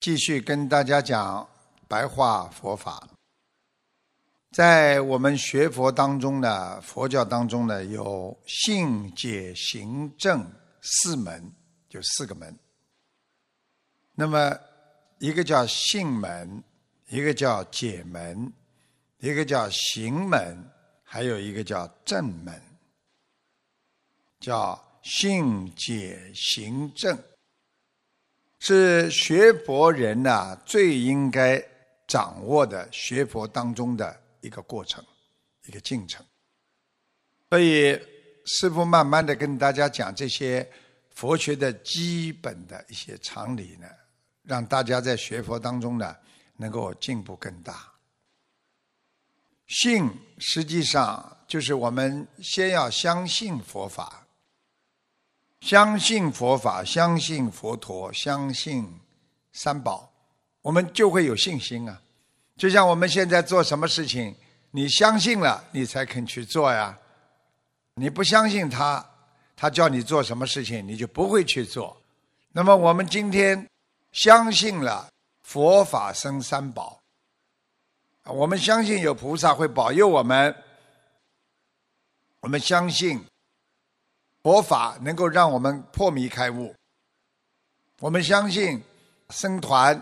继续跟大家讲白话佛法。在我们学佛当中呢，佛教当中呢，有信解行正四门，就四个门。那么，一个叫信门，一个叫解门，一个叫行门，还有一个叫正门，叫信解行正。是学佛人呐最应该掌握的学佛当中的一个过程，一个进程。所以师父慢慢的跟大家讲这些佛学的基本的一些常理呢，让大家在学佛当中呢能够进步更大。信实际上就是我们先要相信佛法。相信佛法，相信佛陀，相信三宝，我们就会有信心啊！就像我们现在做什么事情，你相信了，你才肯去做呀。你不相信他，他叫你做什么事情，你就不会去做。那么我们今天相信了佛法生三宝，我们相信有菩萨会保佑我们，我们相信。佛法能够让我们破迷开悟。我们相信僧团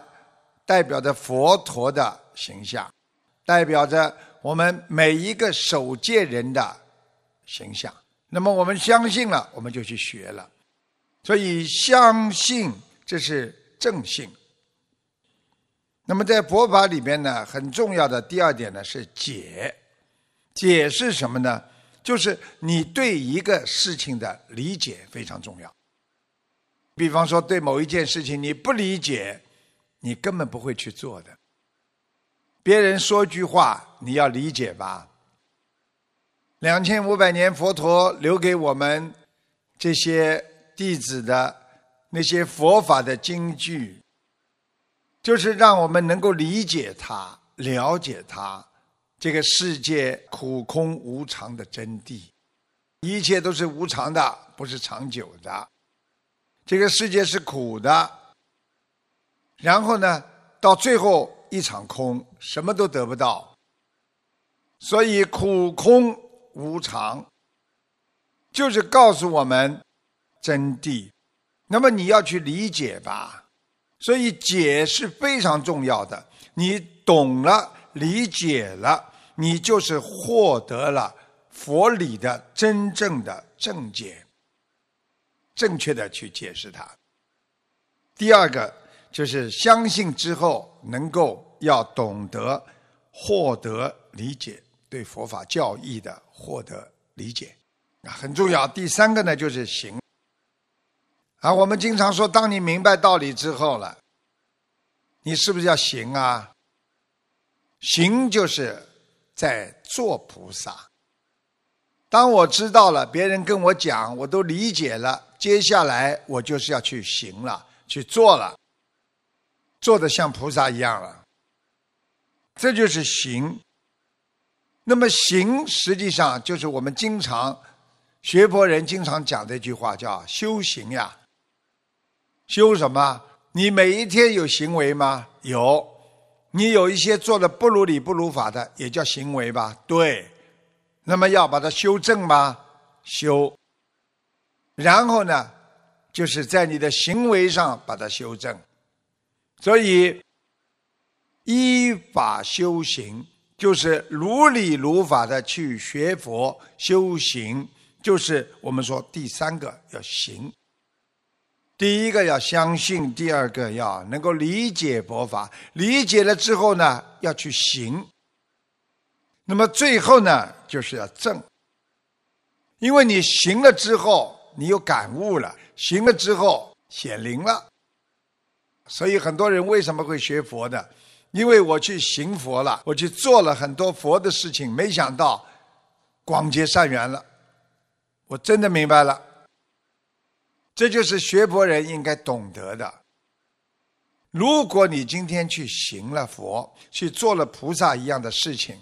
代表着佛陀的形象，代表着我们每一个守戒人的形象。那么我们相信了，我们就去学了。所以相信这是正信。那么在佛法里边呢，很重要的第二点呢是解。解是什么呢？就是你对一个事情的理解非常重要。比方说，对某一件事情你不理解，你根本不会去做的。别人说句话，你要理解吧。两千五百年佛陀留给我们这些弟子的那些佛法的经句，就是让我们能够理解它，了解它。这个世界苦空无常的真谛，一切都是无常的，不是长久的。这个世界是苦的，然后呢，到最后一场空，什么都得不到。所以苦空无常，就是告诉我们真谛。那么你要去理解吧，所以解是非常重要的。你懂了。理解了，你就是获得了佛理的真正的正解，正确的去解释它。第二个就是相信之后，能够要懂得获得理解，对佛法教义的获得理解啊很重要。第三个呢就是行啊，我们经常说，当你明白道理之后了，你是不是要行啊？行就是在做菩萨。当我知道了，别人跟我讲，我都理解了，接下来我就是要去行了，去做了，做的像菩萨一样了。这就是行。那么行实际上就是我们经常学佛人经常讲的一句话，叫修行呀。修什么？你每一天有行为吗？有。你有一些做的不如理不如法的，也叫行为吧？对，那么要把它修正吗？修。然后呢，就是在你的行为上把它修正。所以，依法修行就是如理如法的去学佛修行，就是我们说第三个要行。第一个要相信，第二个要能够理解佛法，理解了之后呢，要去行。那么最后呢，就是要正。因为你行了之后，你有感悟了，行了之后显灵了。所以很多人为什么会学佛的？因为我去行佛了，我去做了很多佛的事情，没想到广结善缘了，我真的明白了。这就是学佛人应该懂得的。如果你今天去行了佛，去做了菩萨一样的事情，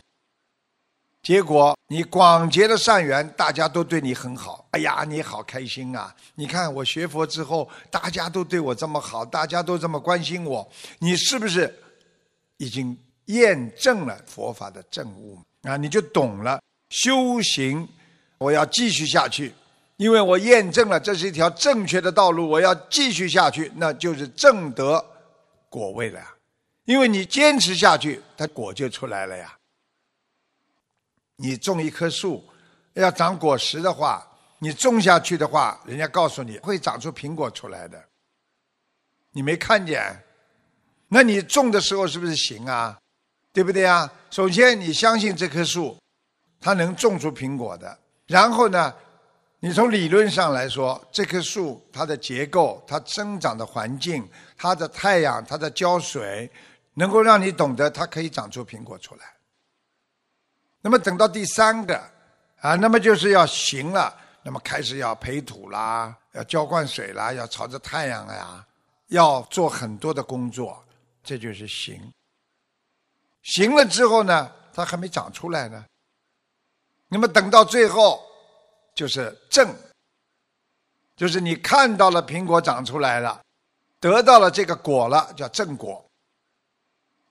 结果你广结了善缘，大家都对你很好。哎呀，你好开心啊！你看我学佛之后，大家都对我这么好，大家都这么关心我，你是不是已经验证了佛法的正悟啊？你就懂了修行，我要继续下去，因为我验证了这是一条正确的道路，我要继续下去，那就是正得果位了呀。因为你坚持下去，它果就出来了呀。你种一棵树，要长果实的话，你种下去的话，人家告诉你会长出苹果出来的。你没看见？那你种的时候是不是行啊？对不对啊？首先你相信这棵树，它能种出苹果的。然后呢，你从理论上来说，这棵树它的结构、它生长的环境、它的太阳、它的浇水，能够让你懂得它可以长出苹果出来。那么等到第三个啊，那么就是要行了，那么开始要培土啦，要浇灌水啦，要朝着太阳呀，要做很多的工作，这就是行。行了之后呢，它还没长出来呢。那么等到最后就是正，就是你看到了苹果长出来了，得到了这个果了，叫正果。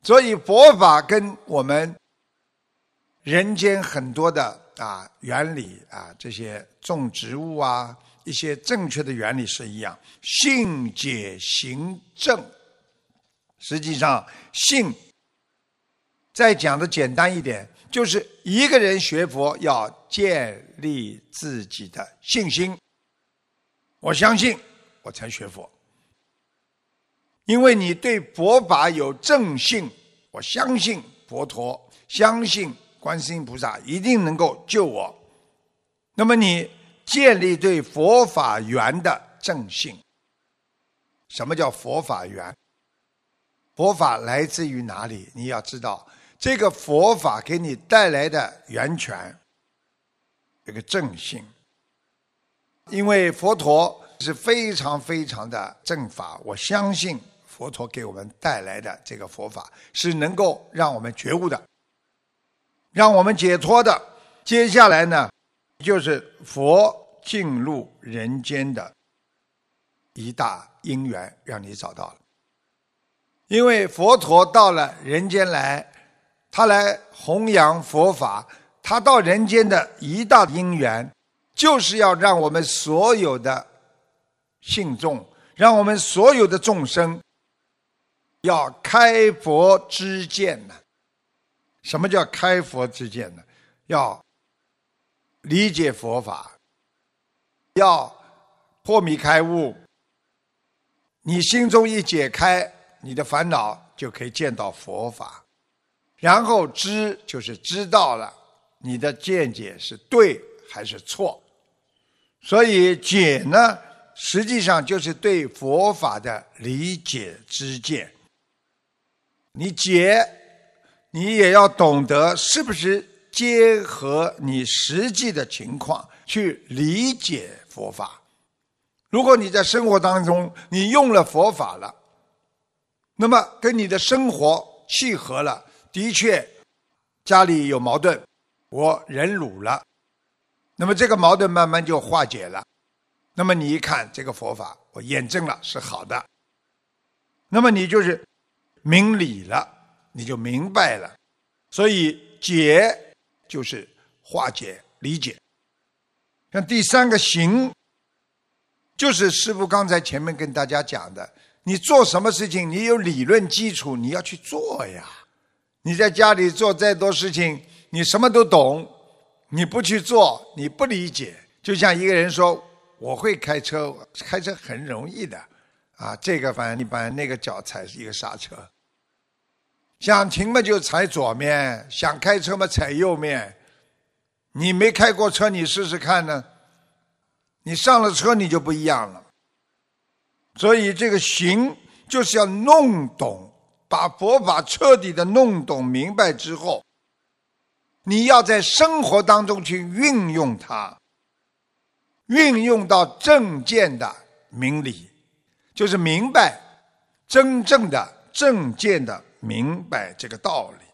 所以佛法跟我们。人间很多的啊原理啊，这些种植物啊，一些正确的原理是一样。性解行正，实际上性再讲的简单一点，就是一个人学佛要建立自己的信心。我相信，我才学佛，因为你对佛法有正信，我相信佛陀，相信。观世音菩萨一定能够救我。那么你建立对佛法缘的正信。什么叫佛法缘？佛法来自于哪里？你要知道，这个佛法给你带来的源泉，这个正信。因为佛陀是非常非常的正法，我相信佛陀给我们带来的这个佛法是能够让我们觉悟的。让我们解脱的，接下来呢，就是佛进入人间的一大因缘，让你找到了。因为佛陀到了人间来，他来弘扬佛法，他到人间的一大因缘，就是要让我们所有的信众，让我们所有的众生，要开佛之见呢。什么叫开佛之见呢？要理解佛法，要破迷开悟。你心中一解开，你的烦恼就可以见到佛法。然后知就是知道了你的见解是对还是错。所以解呢，实际上就是对佛法的理解之见。你解。你也要懂得是不是结合你实际的情况去理解佛法。如果你在生活当中你用了佛法了，那么跟你的生活契合了，的确家里有矛盾，我忍辱了，那么这个矛盾慢慢就化解了。那么你一看这个佛法，我验证了是好的，那么你就是明理了。你就明白了，所以解就是化解、理解。像第三个行，就是师傅刚才前面跟大家讲的，你做什么事情，你有理论基础，你要去做呀。你在家里做再多事情，你什么都懂，你不去做，你不理解。就像一个人说：“我会开车，开车很容易的，啊，这个反正你把那个脚踩一个刹车。”想停嘛就踩左面，想开车嘛踩右面。你没开过车，你试试看呢。你上了车，你就不一样了。所以这个行就是要弄懂，把佛法彻底的弄懂明白之后，你要在生活当中去运用它，运用到正见的明理，就是明白真正的正见的。明白这个道理，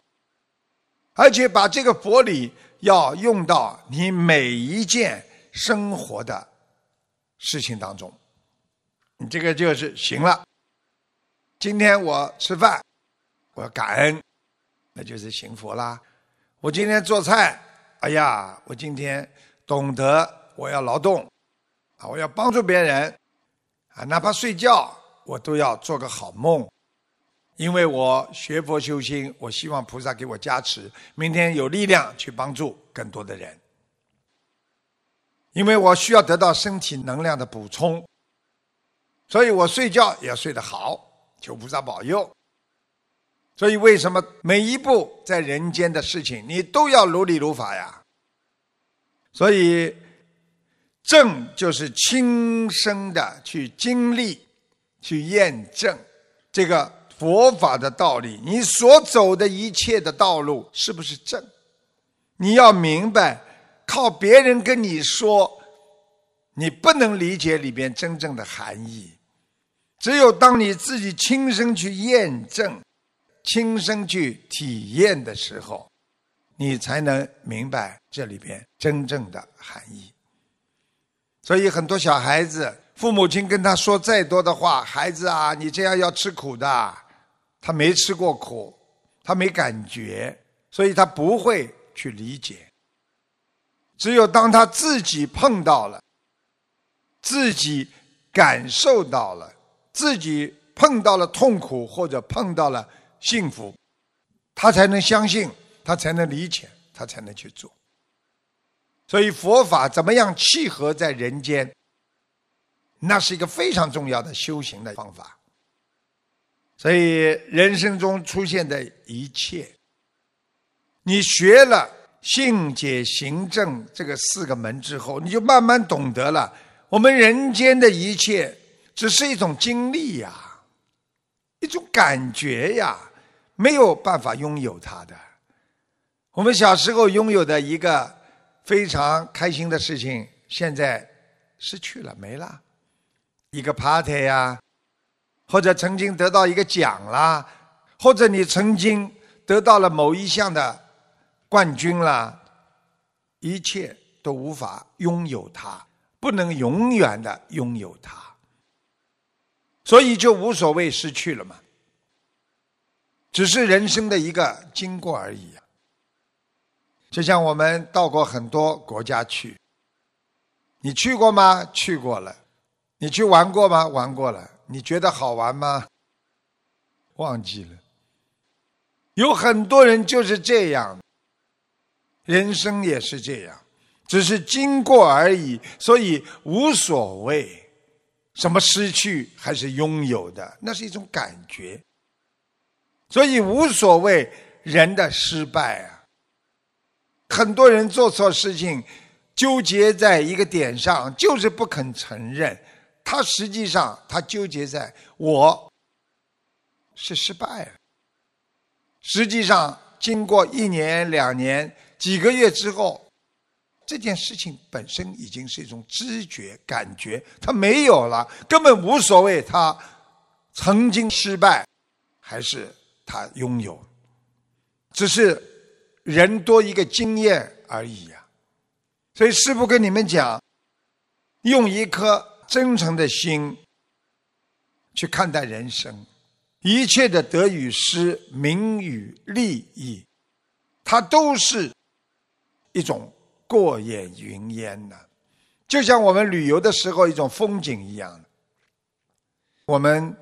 而且把这个佛理要用到你每一件生活的事情当中。你这个就是行了。今天我吃饭，我感恩，那就是幸福啦。我今天做菜，哎呀，我今天懂得我要劳动，啊，我要帮助别人，啊，哪怕睡觉，我都要做个好梦。因为我学佛修心，我希望菩萨给我加持，明天有力量去帮助更多的人。因为我需要得到身体能量的补充，所以我睡觉也要睡得好，求菩萨保佑。所以为什么每一步在人间的事情，你都要如理如法呀？所以正就是亲身的去经历、去验证这个。佛法的道理，你所走的一切的道路是不是正？你要明白，靠别人跟你说，你不能理解里边真正的含义。只有当你自己亲身去验证、亲身去体验的时候，你才能明白这里边真正的含义。所以，很多小孩子，父母亲跟他说再多的话，孩子啊，你这样要吃苦的。他没吃过苦，他没感觉，所以他不会去理解。只有当他自己碰到了，自己感受到了，自己碰到了痛苦或者碰到了幸福，他才能相信，他才能理解，他才能去做。所以佛法怎么样契合在人间，那是一个非常重要的修行的方法。所以人生中出现的一切，你学了性解行正这个四个门之后，你就慢慢懂得了，我们人间的一切只是一种经历呀，一种感觉呀，没有办法拥有它的。我们小时候拥有的一个非常开心的事情，现在失去了，没了，一个 party 呀。或者曾经得到一个奖啦，或者你曾经得到了某一项的冠军啦，一切都无法拥有它，不能永远的拥有它，所以就无所谓失去了嘛，只是人生的一个经过而已。就像我们到过很多国家去，你去过吗？去过了，你去玩过吗？玩过了。你觉得好玩吗？忘记了。有很多人就是这样，人生也是这样，只是经过而已，所以无所谓什么失去还是拥有的，那是一种感觉。所以无所谓人的失败啊。很多人做错事情，纠结在一个点上，就是不肯承认。他实际上，他纠结在我是失败了。实际上，经过一年、两年、几个月之后，这件事情本身已经是一种知觉、感觉，他没有了，根本无所谓。他曾经失败，还是他拥有，只是人多一个经验而已呀。所以，师父跟你们讲，用一颗。真诚的心去看待人生，一切的得与失、名与利益，它都是一种过眼云烟的，就像我们旅游的时候一种风景一样。我们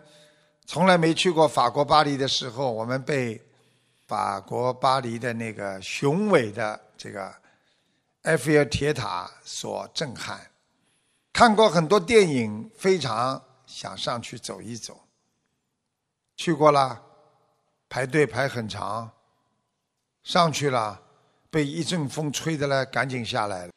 从来没去过法国巴黎的时候，我们被法国巴黎的那个雄伟的这个埃菲尔铁塔所震撼。看过很多电影，非常想上去走一走。去过了，排队排很长。上去了，被一阵风吹的呢，赶紧下来了。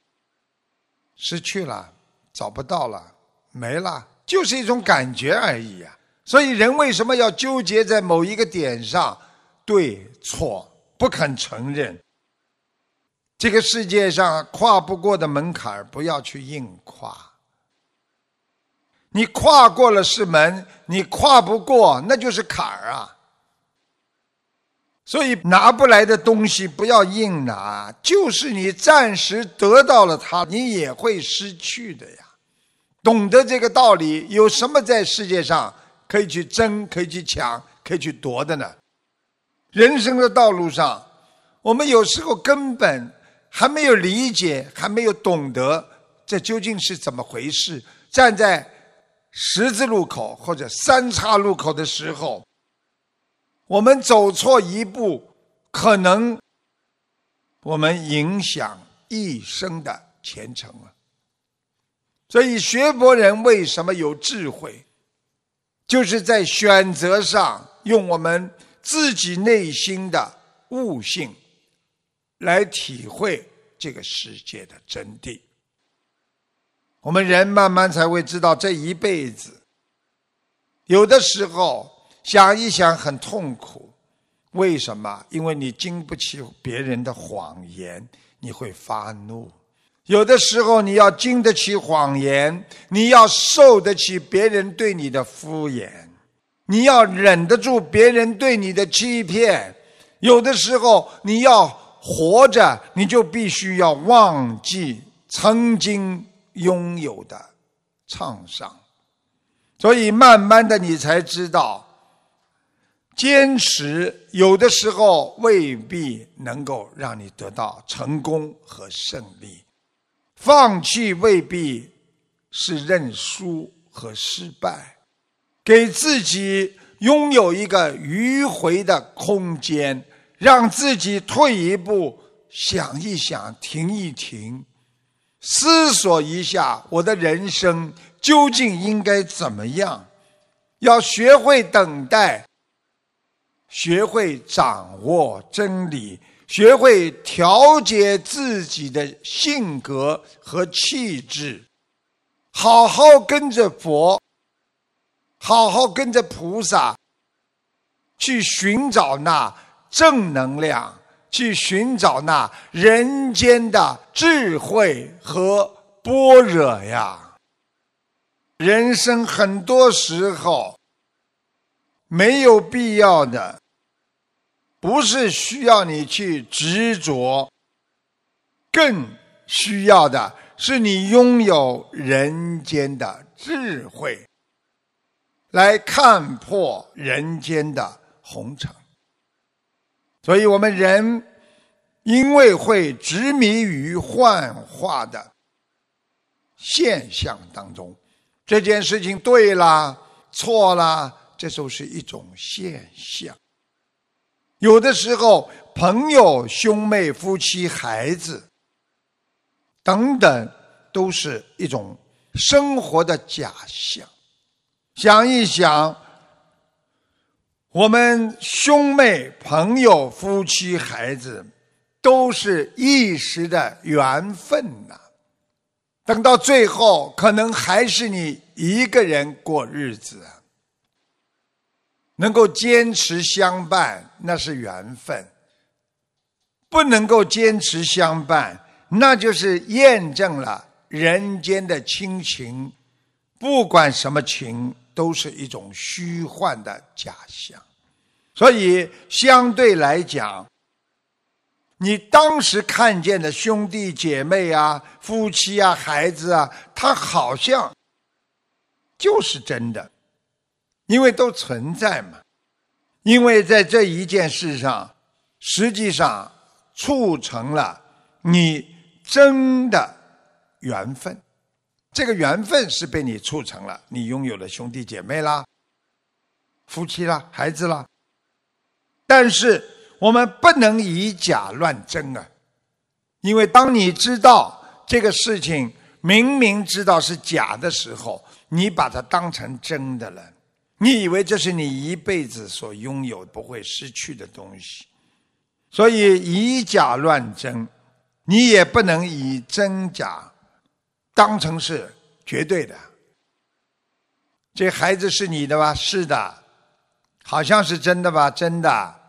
失去了，找不到了，没了，就是一种感觉而已呀。所以人为什么要纠结在某一个点上，对错不肯承认？这个世界上跨不过的门槛不要去硬跨。你跨过了是门，你跨不过那就是坎儿啊！所以拿不来的东西不要硬拿，就是你暂时得到了它，你也会失去的呀。懂得这个道理，有什么在世界上可以去争、可以去抢、可以去夺的呢？人生的道路上，我们有时候根本还没有理解，还没有懂得这究竟是怎么回事。站在十字路口或者三岔路口的时候。我们走错一步，可能我们影响一生的前程啊！所以学佛人为什么有智慧，就是在选择上用我们自己内心的悟性来体会这个世界的真谛。我们人慢慢才会知道，这一辈子有的时候。想一想很痛苦，为什么？因为你经不起别人的谎言，你会发怒。有的时候你要经得起谎言，你要受得起别人对你的敷衍，你要忍得住别人对你的欺骗。有的时候你要活着，你就必须要忘记曾经拥有的创伤。所以慢慢的，你才知道。坚持有的时候未必能够让你得到成功和胜利，放弃未必是认输和失败，给自己拥有一个迂回的空间，让自己退一步，想一想，停一停，思索一下我的人生究竟应该怎么样，要学会等待。学会掌握真理，学会调节自己的性格和气质，好好跟着佛，好好跟着菩萨，去寻找那正能量，去寻找那人间的智慧和般若呀。人生很多时候没有必要的。不是需要你去执着，更需要的是你拥有人间的智慧，来看破人间的红尘。所以，我们人因为会执迷于幻化的现象当中，这件事情对啦、错啦，这都是一种现象。有的时候，朋友、兄妹、夫妻、孩子等等，都是一种生活的假象。想一想，我们兄妹、朋友、夫妻、孩子，都是一时的缘分呐。等到最后，可能还是你一个人过日子。能够坚持相伴，那是缘分；不能够坚持相伴，那就是验证了人间的亲情，不管什么情，都是一种虚幻的假象。所以，相对来讲，你当时看见的兄弟姐妹啊、夫妻啊、孩子啊，他好像就是真的。因为都存在嘛，因为在这一件事上，实际上促成了你真的缘分。这个缘分是被你促成了，你拥有了兄弟姐妹啦、夫妻啦、孩子啦。但是我们不能以假乱真啊，因为当你知道这个事情明明知道是假的时候，你把它当成真的了。你以为这是你一辈子所拥有不会失去的东西，所以以假乱真，你也不能以真假当成是绝对的。这孩子是你的吧？是的，好像是真的吧？真的，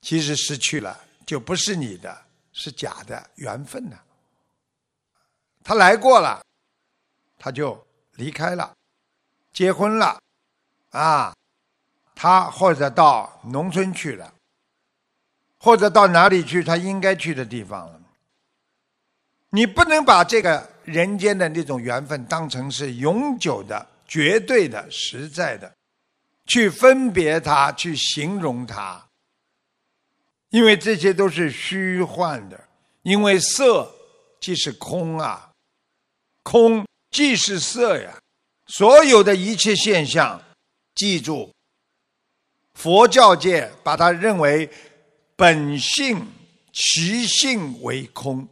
其实失去了就不是你的，是假的缘分呢。他来过了，他就离开了，结婚了。啊，他或者到农村去了，或者到哪里去他应该去的地方了。你不能把这个人间的那种缘分当成是永久的、绝对的、实在的，去分别它，去形容它，因为这些都是虚幻的。因为色即是空啊，空即是色呀。所有的一切现象，记住，佛教界把它认为本性、其性为空，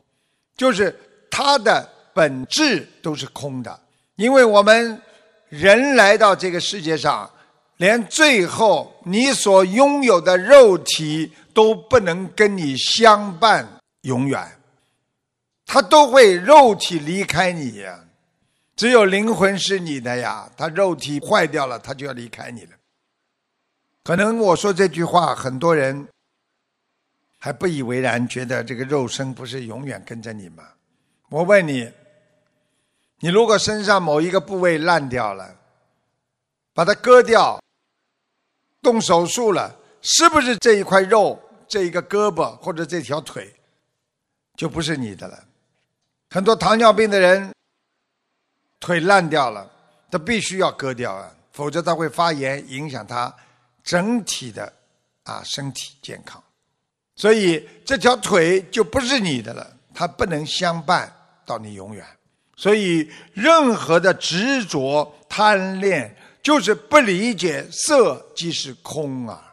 就是它的本质都是空的。因为我们人来到这个世界上，连最后你所拥有的肉体都不能跟你相伴永远，它都会肉体离开你呀。只有灵魂是你的呀，他肉体坏掉了，他就要离开你了。可能我说这句话，很多人还不以为然，觉得这个肉身不是永远跟着你吗？我问你，你如果身上某一个部位烂掉了，把它割掉，动手术了，是不是这一块肉、这一个胳膊或者这条腿就不是你的了？很多糖尿病的人。腿烂掉了，他必须要割掉啊，否则他会发炎，影响他整体的啊身体健康。所以这条腿就不是你的了，它不能相伴到你永远。所以任何的执着、贪恋，就是不理解色即是空啊。